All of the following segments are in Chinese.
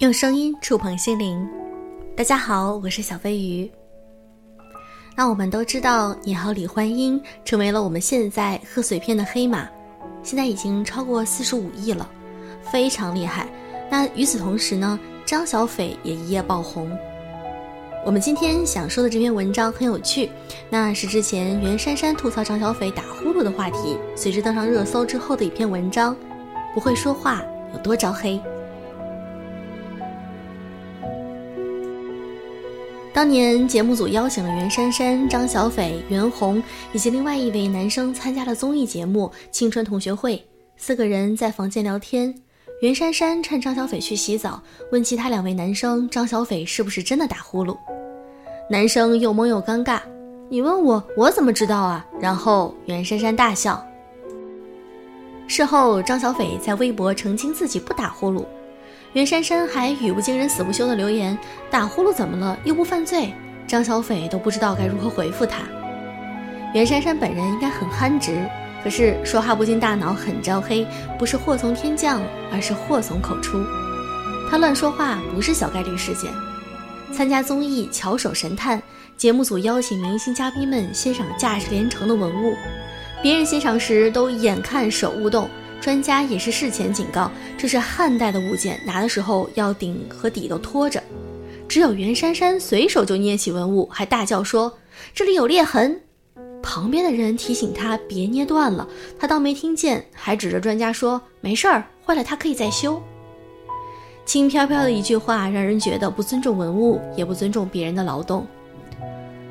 用声音触碰心灵，大家好，我是小飞鱼。那我们都知道，你好，李焕英成为了我们现在贺岁片的黑马，现在已经超过四十五亿了，非常厉害。那与此同时呢，张小斐也一夜爆红。我们今天想说的这篇文章很有趣，那是之前袁姗姗吐槽张小斐打呼噜的话题，随之登上热搜之后的一篇文章。不会说话有多招黑？当年节目组邀请了袁姗姗、张小斐、袁弘以及另外一位男生参加了综艺节目《青春同学会》，四个人在房间聊天。袁姗姗趁张小斐去洗澡，问其他两位男生张小斐是不是真的打呼噜。男生又懵又尴尬：“你问我，我怎么知道啊？”然后袁姗姗大笑。事后，张小斐在微博澄清自己不打呼噜。袁姗姗还语不惊人死不休的留言：“打呼噜怎么了？又不犯罪。”张小斐都不知道该如何回复他。袁姗姗本人应该很憨直，可是说话不经大脑很招黑，不是祸从天降，而是祸从口出。他乱说话不是小概率事件。参加综艺《巧手神探》，节目组邀请明星嘉宾们欣赏价值连城的文物，别人欣赏时都眼看手勿动。专家也是事前警告，这是汉代的物件，拿的时候要顶和底都托着。只有袁姗姗随手就捏起文物，还大叫说：“这里有裂痕。”旁边的人提醒他别捏断了，他当没听见，还指着专家说：“没事儿，坏了他可以再修。”轻飘飘的一句话，让人觉得不尊重文物，也不尊重别人的劳动。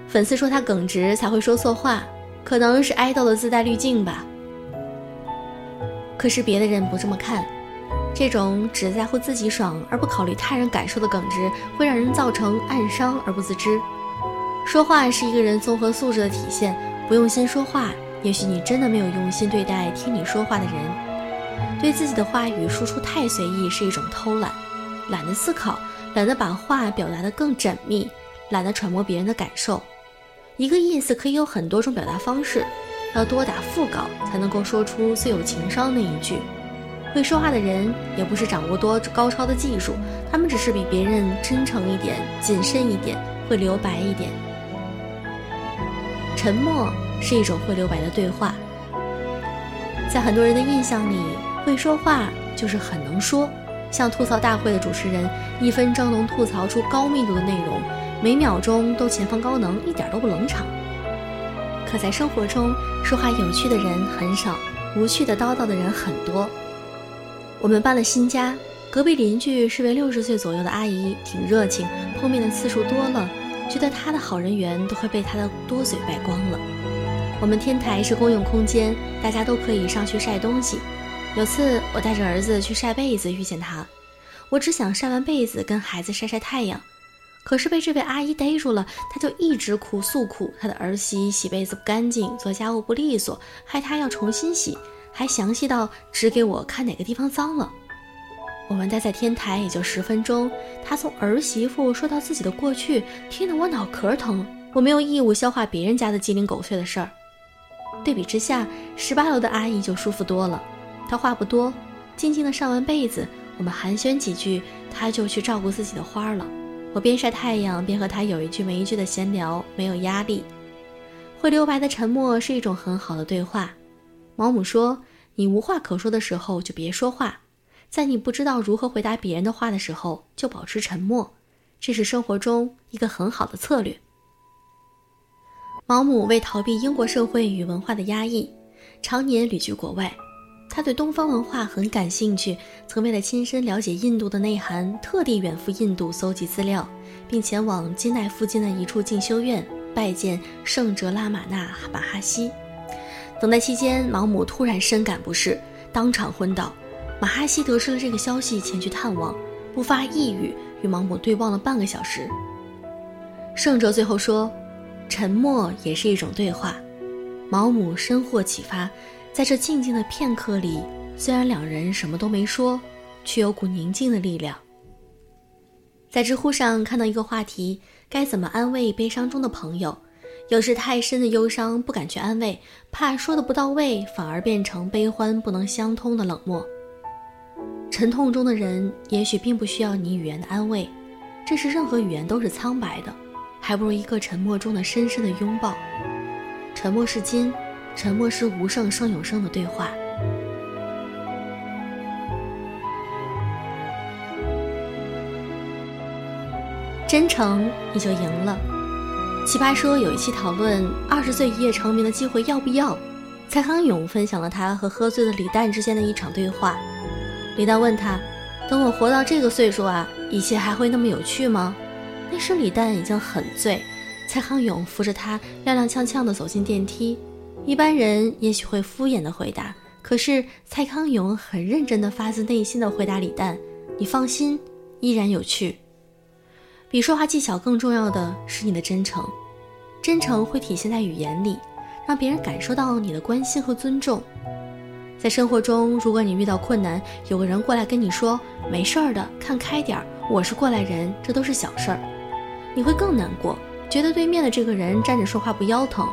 粉丝说他耿直才会说错话，可能是爱豆的自带滤镜吧。可是别的人不这么看，这种只在乎自己爽而不考虑他人感受的耿直，会让人造成暗伤而不自知。说话是一个人综合素质的体现，不用心说话，也许你真的没有用心对待听你说话的人。对自己的话语输出太随意是一种偷懒，懒得思考，懒得把话表达得更缜密，懒得揣摩别人的感受。一个意思可以有很多种表达方式。要多打腹稿，才能够说出最有情商那一句。会说话的人，也不是掌握多高超的技术，他们只是比别人真诚一点、谨慎一点，会留白一点。沉默是一种会留白的对话。在很多人的印象里，会说话就是很能说，像吐槽大会的主持人，一分钟能吐槽出高密度的内容，每秒钟都前方高能，一点都不冷场。可在生活中，说话有趣的人很少，无趣的叨叨的人很多。我们搬了新家，隔壁邻居是位六十岁左右的阿姨，挺热情，碰面的次数多了，觉得她的好人缘都快被她的多嘴败光了。我们天台是公用空间，大家都可以上去晒东西。有次我带着儿子去晒被子，遇见她，我只想晒完被子跟孩子晒晒太阳。可是被这位阿姨逮住了，她就一直哭诉苦，她的儿媳洗被子不干净，做家务不利索，害她要重新洗，还详细到指给我看哪个地方脏了。我们待在天台也就十分钟，她从儿媳妇说到自己的过去，听得我脑壳疼。我没有义务消化别人家的鸡零狗碎的事儿。对比之下，十八楼的阿姨就舒服多了，她话不多，静静的上完被子，我们寒暄几句，她就去照顾自己的花了。我边晒太阳边和他有一句没一句的闲聊，没有压力。会留白的沉默是一种很好的对话。毛姆说：“你无话可说的时候就别说话，在你不知道如何回答别人的话的时候就保持沉默，这是生活中一个很好的策略。”毛姆为逃避英国社会与文化的压抑，常年旅居国外。他对东方文化很感兴趣，曾为了亲身了解印度的内涵，特地远赴印度搜集资料，并前往金奈附近的一处进修院拜见圣哲拉玛纳马哈西。等待期间，毛姆突然深感不适，当场昏倒。马哈西得知了这个消息，前去探望，不发一语，与毛姆对望了半个小时。圣哲最后说：“沉默也是一种对话。”毛姆深获启发。在这静静的片刻里，虽然两人什么都没说，却有股宁静的力量。在知乎上看到一个话题：该怎么安慰悲伤中的朋友？有时太深的忧伤不敢去安慰，怕说的不到位，反而变成悲欢不能相通的冷漠。沉痛中的人也许并不需要你语言的安慰，这时任何语言都是苍白的，还不如一个沉默中的深深的拥抱。沉默是金，沉默是无声胜有声的对话。真诚，你就赢了。奇葩说有一期讨论二十岁一夜成名的机会要不要，蔡康永分享了他和喝醉的李诞之间的一场对话。李诞问他：“等我活到这个岁数啊，一切还会那么有趣吗？”那时李诞已经很醉，蔡康永扶着他踉踉跄跄地走进电梯。一般人也许会敷衍的回答，可是蔡康永很认真地发自内心地回答李诞：“你放心，依然有趣。”比说话技巧更重要的是你的真诚，真诚会体现在语言里，让别人感受到你的关心和尊重。在生活中，如果你遇到困难，有个人过来跟你说“没事儿的，看开点儿，我是过来人”，这都是小事儿，你会更难过，觉得对面的这个人站着说话不腰疼，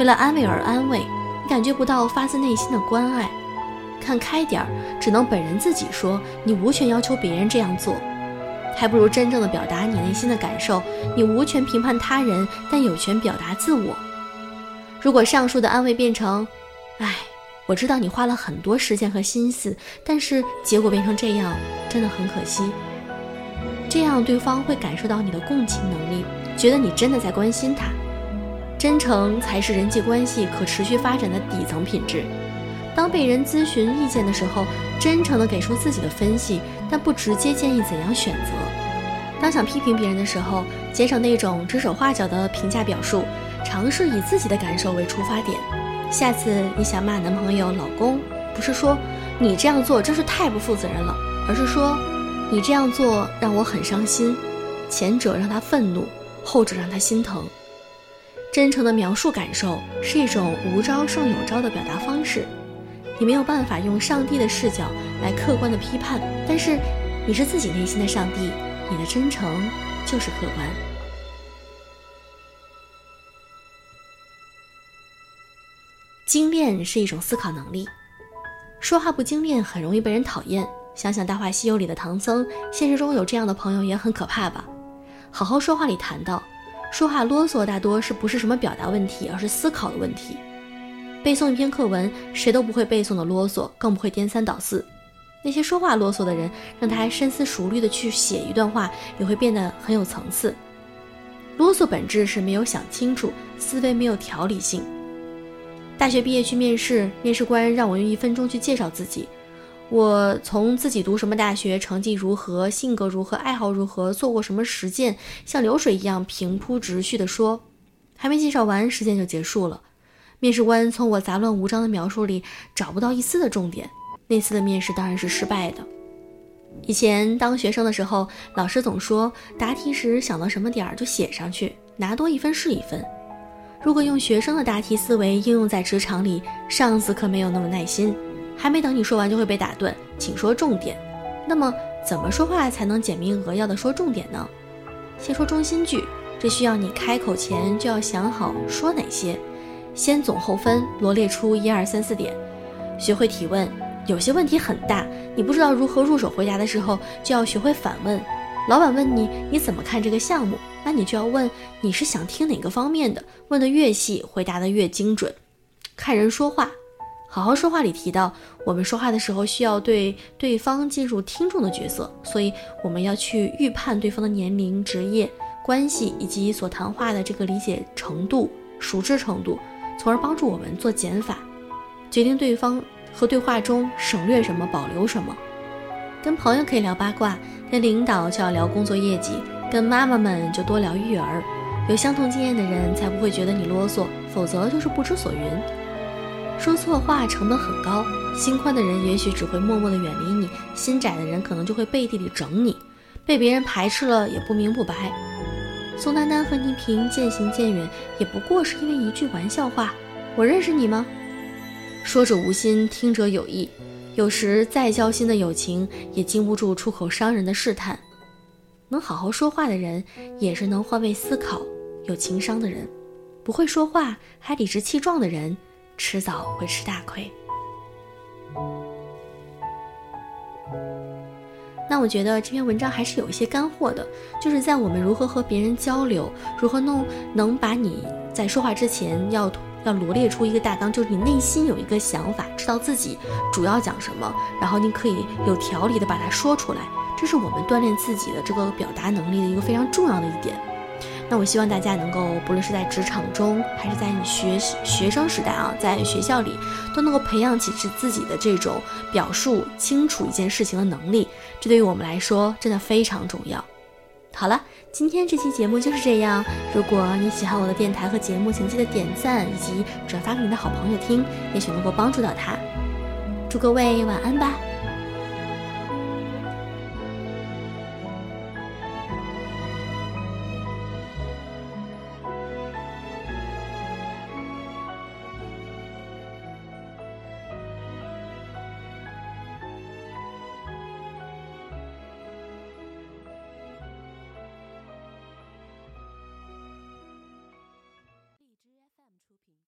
为了安慰而安慰，你感觉不到发自内心的关爱。看开点儿，只能本人自己说，你无权要求别人这样做。还不如真正的表达你内心的感受。你无权评判他人，但有权表达自我。如果上述的安慰变成“哎，我知道你花了很多时间和心思，但是结果变成这样，真的很可惜。”这样对方会感受到你的共情能力，觉得你真的在关心他。真诚才是人际关系可持续发展的底层品质。当被人咨询意见的时候，真诚地给出自己的分析，但不直接建议怎样选择。当想批评别人的时候，减少那种指手画脚的评价表述，尝试以自己的感受为出发点。下次你想骂男朋友、老公，不是说你这样做真是太不负责任了，而是说你这样做让我很伤心。前者让他愤怒，后者让他心疼。真诚的描述感受是一种无招胜有招的表达方式。你没有办法用上帝的视角来客观的批判，但是你是自己内心的上帝，你的真诚就是客观。精炼是一种思考能力，说话不精炼很容易被人讨厌。想想《大话西游》里的唐僧，现实中有这样的朋友也很可怕吧？好好说话里谈到，说话啰嗦大多是不是什么表达问题，而是思考的问题。背诵一篇课文，谁都不会背诵的啰嗦，更不会颠三倒四。那些说话啰嗦的人，让他深思熟虑的去写一段话，也会变得很有层次。啰嗦本质是没有想清楚，思维没有条理性。大学毕业去面试，面试官让我用一分钟去介绍自己，我从自己读什么大学、成绩如何、性格如何、爱好如何、做过什么实践，像流水一样平铺直叙的说，还没介绍完，时间就结束了。面试官从我杂乱无章的描述里找不到一丝的重点，那次的面试当然是失败的。以前当学生的时候，老师总说答题时想到什么点儿就写上去，拿多一分是一分。如果用学生的答题思维应用在职场里，上司可没有那么耐心，还没等你说完就会被打断，请说重点。那么怎么说话才能简明扼要的说重点呢？先说中心句，这需要你开口前就要想好说哪些。先总后分，罗列出一二三四点，学会提问。有些问题很大，你不知道如何入手回答的时候，就要学会反问。老板问你你怎么看这个项目，那你就要问你是想听哪个方面的。问的越细，回答的越精准。看人说话，好好说话里提到，我们说话的时候需要对对方进入听众的角色，所以我们要去预判对方的年龄、职业、关系以及所谈话的这个理解程度、熟知程度。从而帮助我们做减法，决定对方和对话中省略什么、保留什么。跟朋友可以聊八卦，跟领导就要聊工作业绩，跟妈妈们就多聊育儿。有相同经验的人才不会觉得你啰嗦，否则就是不知所云。说错话成本很高，心宽的人也许只会默默的远离你，心窄的人可能就会背地里整你，被别人排斥了也不明不白。宋丹丹和倪萍渐行渐远，也不过是因为一句玩笑话：“我认识你吗？”说者无心，听者有意。有时再交心的友情，也经不住出口伤人的试探。能好好说话的人，也是能换位思考、有情商的人。不会说话还理直气壮的人，迟早会吃大亏。那我觉得这篇文章还是有一些干货的，就是在我们如何和别人交流，如何弄能把你在说话之前要要罗列出一个大纲，就是你内心有一个想法，知道自己主要讲什么，然后你可以有条理的把它说出来，这是我们锻炼自己的这个表达能力的一个非常重要的一点。那我希望大家能够，不论是在职场中，还是在你学学生时代啊，在学校里，都能够培养起自自己的这种表述清楚一件事情的能力。这对于我们来说真的非常重要。好了，今天这期节目就是这样。如果你喜欢我的电台和节目，请记得点赞以及转发给你的好朋友听，也许能够帮助到他。祝各位晚安吧。